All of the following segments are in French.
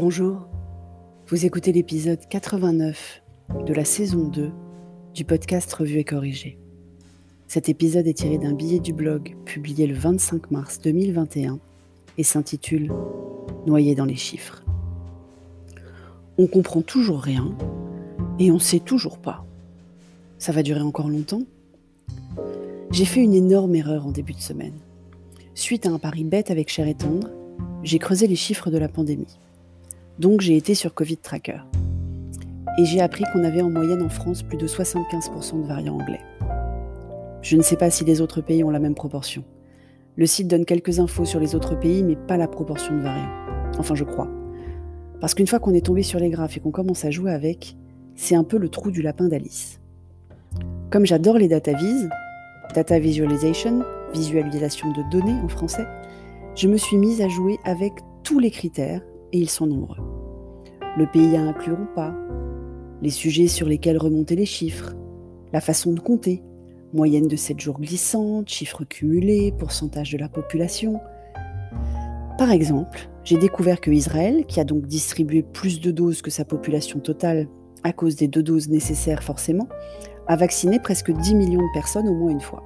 Bonjour, vous écoutez l'épisode 89 de la saison 2 du podcast Revue et Corrigé. Cet épisode est tiré d'un billet du blog publié le 25 mars 2021 et s'intitule Noyé dans les chiffres. On comprend toujours rien et on sait toujours pas. Ça va durer encore longtemps? J'ai fait une énorme erreur en début de semaine. Suite à un pari bête avec Cher et Tendre, j'ai creusé les chiffres de la pandémie. Donc j'ai été sur Covid Tracker. Et j'ai appris qu'on avait en moyenne en France plus de 75% de variants anglais. Je ne sais pas si les autres pays ont la même proportion. Le site donne quelques infos sur les autres pays, mais pas la proportion de variants. Enfin, je crois. Parce qu'une fois qu'on est tombé sur les graphes et qu'on commence à jouer avec, c'est un peu le trou du lapin d'Alice. Comme j'adore les data vis, data visualization, visualisation de données en français, je me suis mise à jouer avec tous les critères, et ils sont nombreux. Le pays à inclure ou pas, les sujets sur lesquels remonter les chiffres, la façon de compter, moyenne de 7 jours glissantes, chiffres cumulés, pourcentage de la population. Par exemple, j'ai découvert que Israël, qui a donc distribué plus de doses que sa population totale à cause des deux doses nécessaires forcément, a vacciné presque 10 millions de personnes au moins une fois.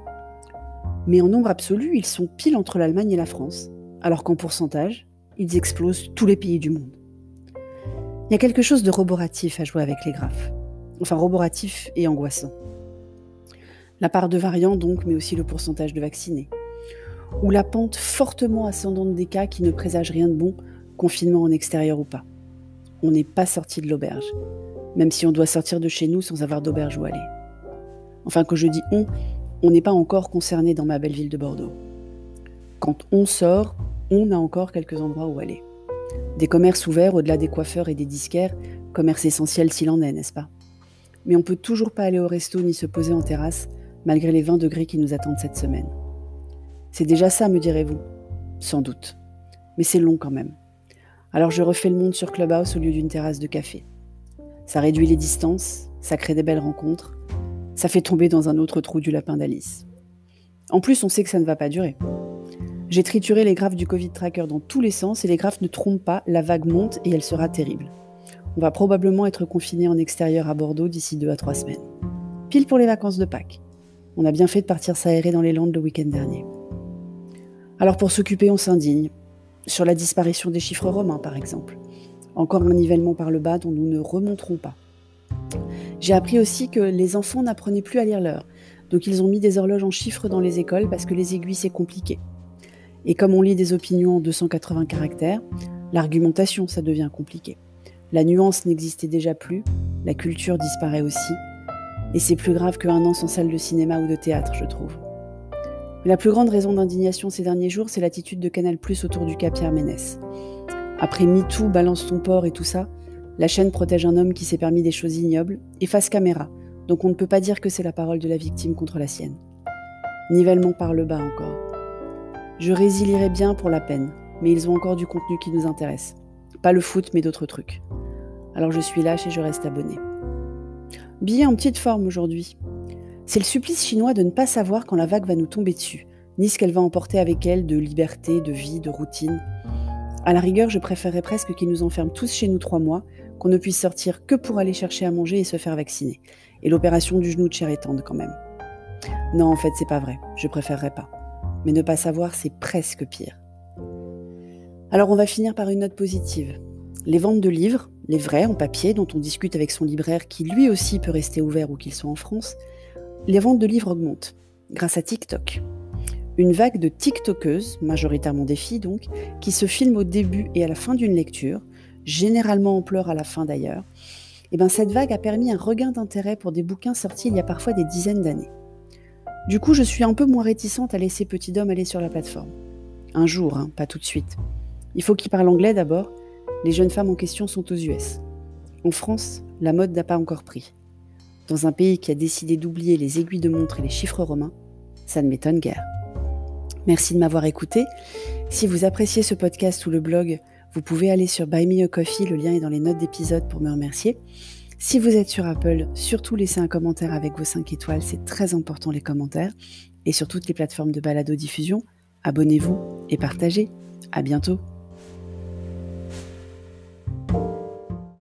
Mais en nombre absolu, ils sont pile entre l'Allemagne et la France, alors qu'en pourcentage, ils explosent tous les pays du monde. Il y a quelque chose de roboratif à jouer avec les graphes. Enfin, roboratif et angoissant. La part de variants donc, mais aussi le pourcentage de vaccinés. Ou la pente fortement ascendante des cas qui ne présage rien de bon, confinement en extérieur ou pas. On n'est pas sorti de l'auberge, même si on doit sortir de chez nous sans avoir d'auberge où aller. Enfin, que je dis on, on n'est pas encore concerné dans ma belle ville de Bordeaux. Quand on sort, on a encore quelques endroits où aller. Des commerces ouverts au-delà des coiffeurs et des disquaires, commerce essentiel s'il en est, n'est-ce pas? Mais on peut toujours pas aller au resto ni se poser en terrasse, malgré les 20 degrés qui nous attendent cette semaine. C'est déjà ça, me direz-vous? Sans doute. Mais c'est long quand même. Alors je refais le monde sur Clubhouse au lieu d'une terrasse de café. Ça réduit les distances, ça crée des belles rencontres, ça fait tomber dans un autre trou du lapin d'Alice. En plus, on sait que ça ne va pas durer. J'ai trituré les graphes du Covid Tracker dans tous les sens et les graphes ne trompent pas, la vague monte et elle sera terrible. On va probablement être confiné en extérieur à Bordeaux d'ici deux à trois semaines. Pile pour les vacances de Pâques. On a bien fait de partir s'aérer dans les Landes le week-end dernier. Alors pour s'occuper, on s'indigne. Sur la disparition des chiffres romains, par exemple. Encore un nivellement par le bas dont nous ne remonterons pas. J'ai appris aussi que les enfants n'apprenaient plus à lire l'heure. Donc ils ont mis des horloges en chiffres dans les écoles parce que les aiguilles c'est compliqué. Et comme on lit des opinions en 280 caractères, l'argumentation, ça devient compliqué. La nuance n'existait déjà plus, la culture disparaît aussi, et c'est plus grave qu'un an sans salle de cinéma ou de théâtre, je trouve. La plus grande raison d'indignation ces derniers jours, c'est l'attitude de Canal Plus autour du cas Pierre Ménès. Après MeToo, Balance ton port et tout ça, la chaîne protège un homme qui s'est permis des choses ignobles et face caméra, donc on ne peut pas dire que c'est la parole de la victime contre la sienne. Nivellement par le bas encore. Je résilierai bien pour la peine, mais ils ont encore du contenu qui nous intéresse. Pas le foot, mais d'autres trucs. Alors je suis lâche et je reste abonné. Billet en petite forme aujourd'hui. C'est le supplice chinois de ne pas savoir quand la vague va nous tomber dessus, ni ce qu'elle va emporter avec elle de liberté, de vie, de routine. À la rigueur, je préférerais presque qu'ils nous enferment tous chez nous trois mois, qu'on ne puisse sortir que pour aller chercher à manger et se faire vacciner. Et l'opération du genou de chair étendre quand même. Non, en fait, c'est pas vrai. Je préférerais pas mais ne pas savoir, c'est presque pire. Alors on va finir par une note positive. Les ventes de livres, les vrais en papier dont on discute avec son libraire qui lui aussi peut rester ouvert ou qu'il soit en France, les ventes de livres augmentent grâce à TikTok. Une vague de TikTokeuses, majoritairement des filles donc, qui se filment au début et à la fin d'une lecture, généralement en pleurs à la fin d'ailleurs, et eh ben cette vague a permis un regain d'intérêt pour des bouquins sortis il y a parfois des dizaines d'années. Du coup, je suis un peu moins réticente à laisser Petit Dom aller sur la plateforme. Un jour, hein, pas tout de suite. Il faut qu'il parle anglais d'abord. Les jeunes femmes en question sont aux US. En France, la mode n'a pas encore pris. Dans un pays qui a décidé d'oublier les aiguilles de montre et les chiffres romains, ça ne m'étonne guère. Merci de m'avoir écouté. Si vous appréciez ce podcast ou le blog, vous pouvez aller sur Buy Me a Coffee, le lien est dans les notes d'épisode pour me remercier. Si vous êtes sur Apple, surtout laissez un commentaire avec vos 5 étoiles, c'est très important les commentaires. Et sur toutes les plateformes de balado-diffusion, abonnez-vous et partagez. À bientôt!